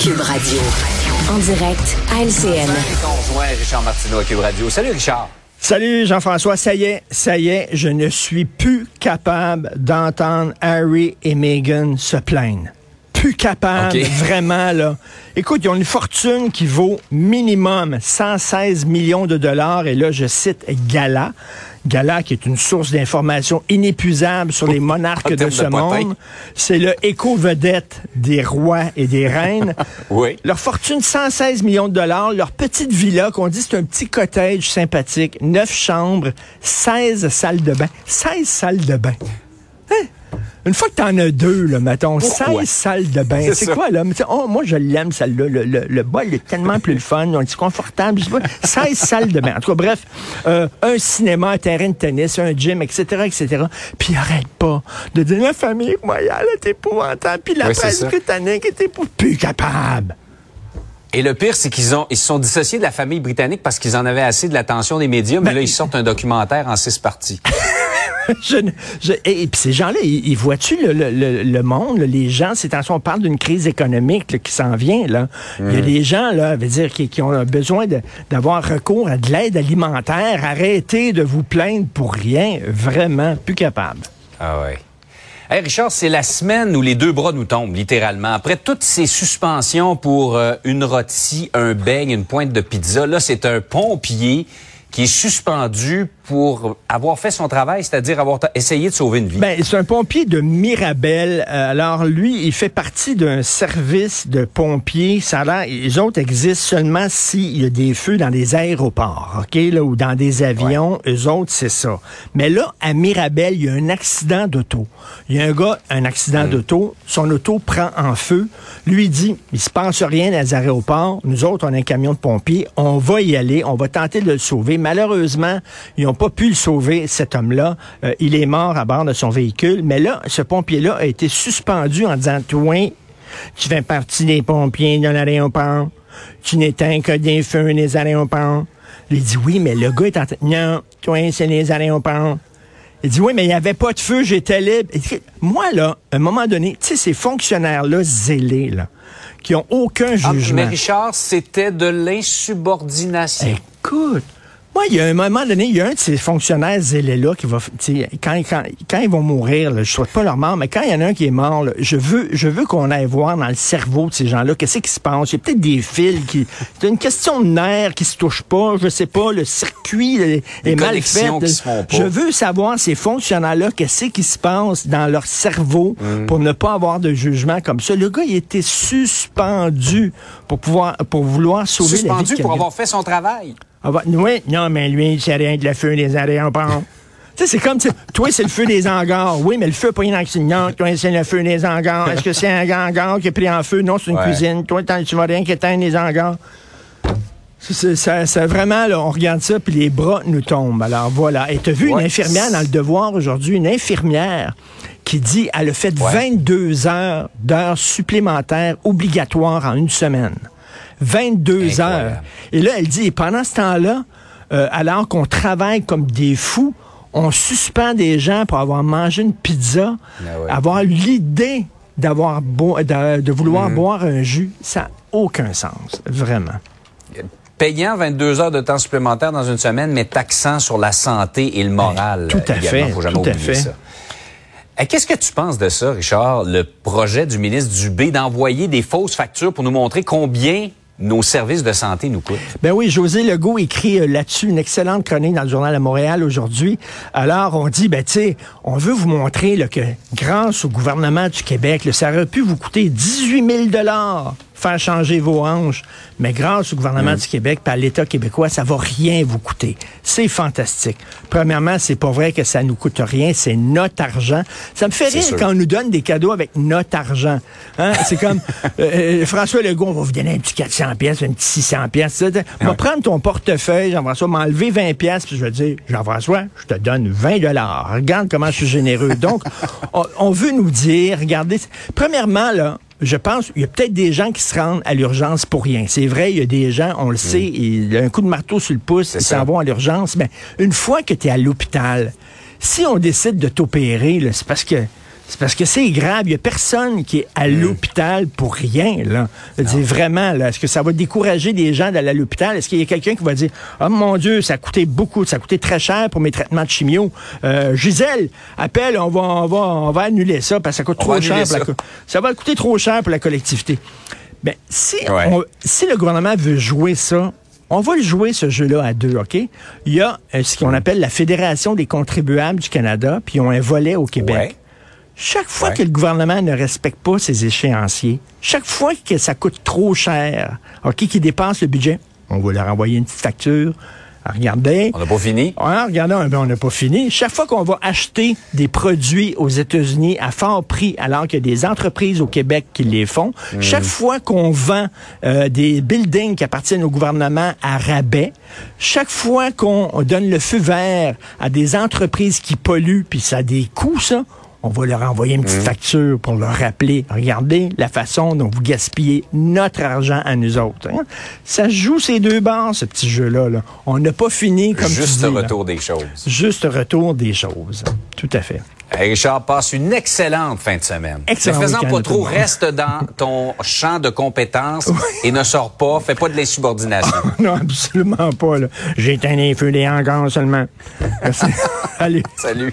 Cube Radio. En direct à LCN. conjoint Richard Martineau à Cube Radio. Salut Richard. Salut Jean-François, ça y est, ça y est, je ne suis plus capable d'entendre Harry et Meghan se plaindre. Plus capable, Ok. vraiment là. Écoute, ils ont une fortune qui vaut minimum 116 millions de dollars et là je cite Gala. Gala qui est une source d'information inépuisable sur les monarques de ce de monde. C'est le éco-vedette des rois et des reines. Oui. Leur fortune, 116 millions de dollars. Leur petite villa, qu'on dit c'est un petit cottage sympathique. Neuf chambres, 16 salles de bain. 16 salles de bain. Hein? Une fois que t'en as deux, là, mettons, Pourquoi? 16 salles de bain. C'est quoi, là? Mais oh, moi, je l'aime, celle-là. Le, le, le bol est tellement plus le fun. On est confortable. Je sais pas. 16 salles de bain. En tout cas, bref, euh, un cinéma, un terrain de tennis, un gym, etc., etc. Puis arrête pas de dire la famille royale est épouvantable. Puis la Oui, presse britannique est épouvantable. Plus capable. Et le pire, c'est qu'ils ont, ils se sont dissociés de la famille britannique parce qu'ils en avaient assez de l'attention des médias, mais Ben, là, ils sortent un documentaire en six parties. Je ne- je- et, et puis ces gens-là, ils, ils voient-tu le, le- le- le monde, là, les gens, c'est on parle d'une crise économique là, qui s'en vient. Là. Il y a des gens, là, veut dire, qui, qui ont besoin d'avoir recours à de l'aide alimentaire. Arrêtez de vous plaindre pour rien. Vraiment, plus capable. Ah ouais. Hey Richard, c'est la semaine où les deux bras nous tombent, littéralement. Après toutes ces suspensions pour euh, une rôtie, un beigne, une pointe de pizza, là, c'est un pompier qui est suspendu pour avoir fait son travail, c'est-à-dire avoir essayé de sauver une vie. Ben, c'est un pompier de Mirabel. Euh, Alors, lui, il fait partie d'un service de pompiers. Ça a l'air, les autres existent seulement s'il y a des feux dans des aéroports, OK, là, ou dans des avions. Eux autres, c'est ça. Mais là, à Mirabel, il y a un accident d'auto. Il y a un gars, un accident d'auto. Son auto prend en feu. Lui dit, il se passe rien dans les aéroports. Nous autres, on a un camion de pompiers. On va y aller. On va tenter de le sauver. Malheureusement, ils n'ont pas pu le sauver, cet homme-là. Euh, il est mort à bord de son véhicule. Mais là, ce pompier-là a été suspendu en disant, toi, tu fais partie des pompiers de l'aéroport. Tu n'éteins que des feux des aéroports. Il dit, oui, mais le gars est en train... Non, toi, c'est les aéroports. Il dit, oui, mais il n'y avait pas de feu, j'étais libre. Dit, Moi, là, à un moment donné, tu sais, ces fonctionnaires-là zélés, là, qui ont aucun Ah, jugement. mais Richard, c'était de l'insubordination. Écoute, moi, il y a un moment donné, il y a un de ces fonctionnaires zélés-là qui va, tu sais, quand, quand, quand ils vont mourir, là, je souhaite pas leur mort, mais quand il y en a un qui est mort, là, je veux, je veux qu'on aille voir dans le cerveau de ces gens-là, qu'est-ce qui se passe? Il y a peut-être des fils qui, c'est une question de nerfs qui se touchent pas, je sais pas, le circuit est mal fait. connexions qui se font pas. Je veux savoir ces fonctionnaires-là, qu'est-ce qui se passe dans leur cerveau Mm. pour ne pas avoir de jugement comme ça. Le gars, il était suspendu pour pouvoir, pour vouloir sauver la vie Suspendu pour avoir fait son travail. Ah bah, oui, non, mais lui, c'est rien de le feu des aéroports. tu sais, c'est comme, toi, c'est le feu des hangars. Oui, mais le feu, pas une accident. Toi, c'est le feu des hangars. Est-ce que c'est un hangar qui est pris en feu? Non, c'est une Ouais. cuisine. Toi, tu vas rien qu'éteindre les hangars. C'est- vraiment, là, on regarde ça, puis les bras nous tombent. Alors voilà. Et tu as vu une infirmière dans le devoir aujourd'hui, une infirmière qui dit elle a fait Ouais. 22 heures d'heures supplémentaires obligatoires en une semaine. 22 Incroyable. heures. Et là, elle dit, et pendant ce temps-là, euh, alors qu'on travaille comme des fous, on suspend des gens pour avoir mangé une pizza, Ah avoir l'idée d'avoir bo- de, de vouloir Mhm. boire un jus, ça n'a aucun sens, vraiment. Payant 22 heures de temps supplémentaire dans une semaine, mais taxant sur la santé et le moral. tout à également. fait, Faut jamais tout à oublier fait. ça. Eh, Qu'est-ce que tu penses de ça, Richard, le projet du ministre Dubé d'envoyer des fausses factures pour nous montrer combien nos services de santé nous coûtent? Ben oui, José Legault écrit euh, là-dessus une excellente chronique dans le journal de Montréal aujourd'hui. Alors, on dit, ben tu sais, on veut vous montrer que grâce au gouvernement du Québec, ça aurait pu vous coûter 18 000 dollars faire changer vos hanches, mais grâce au gouvernement du Québec et à l'État québécois, ça va rien vous coûter. C'est fantastique. Premièrement, c'est pas vrai que ça nous coûte rien, c'est notre argent. Ça me fait rire sûr. quand on nous donne des cadeaux avec notre argent. Hein? C'est comme euh, euh, François Legault, on va vous donner un petit 400 pièces, un petit 600 pièces. On va Ouais. prendre ton portefeuille, Jean-François, m'enlever 20 pièces, puis je vais dire, Jean-François, je te donne 20 dollars. Regarde comment je suis généreux. Donc, on, on veut nous dire, regardez, premièrement, là, je pense il y a peut-être des gens qui se rendent à l'urgence pour rien. C'est vrai, il y a des gens, on le sait, il a un coup de marteau sur le pouce, ils s'en vont à l'urgence. Mais une fois que tu es à l'hôpital, si on décide de t'opérer, c'est parce que C'est parce que c'est grave. Il n'y a personne qui est à l'hôpital pour rien. Là. Dire, vraiment, là, est-ce que ça va décourager des gens d'aller à l'hôpital? Est-ce qu'il y a quelqu'un qui va dire Oh mon Dieu, ça a coûté beaucoup, ça a coûté très cher pour mes traitements de chimio. Euh, Gisèle, appelle, on va, on va, on va annuler ça parce que ça coûte On trop cher. annuler pour la ça. ça va coûter trop cher pour la collectivité. Ben, si, Ouais. on- si le gouvernement veut jouer ça, on va le jouer, ce jeu-là, à deux, OK? Il y a euh, ce qu'on appelle la Fédération des contribuables du Canada, puis ils ont un volet au Québec. Ouais. Chaque fois Ouais. que le gouvernement ne respecte pas ses échéanciers, chaque fois que ça coûte trop cher, OK, qu'il dépasse le budget, on va leur envoyer une petite facture. Ah, Regardez. On n'a pas fini? Ah, regardez, ben, on n'a pas fini. Chaque fois qu'on va acheter des produits aux États-Unis à fort prix, alors qu'il y a des entreprises au Québec qui les font, chaque fois qu'on vend euh, des buildings qui appartiennent au gouvernement à rabais, chaque fois qu'on donne le feu vert à des entreprises qui polluent, puis ça a des coûts, ça, on va leur envoyer une petite facture pour leur rappeler, regardez la façon dont vous gaspillez notre argent à nous autres. hein. Ça joue ces deux barres, ce petit jeu-là. là. On n'a pas fini comme tu Juste là. retour des choses. Juste retour des choses. Tout à fait. Hey, Richard, passe une excellente fin de semaine. Excellent ne faisant pas trop, reste dans ton champ de compétences et ne sors pas. Fais pas de l'insubordination. Non, absolument pas. J'ai éteint les feux des hangars seulement. Merci. Allez. Salut.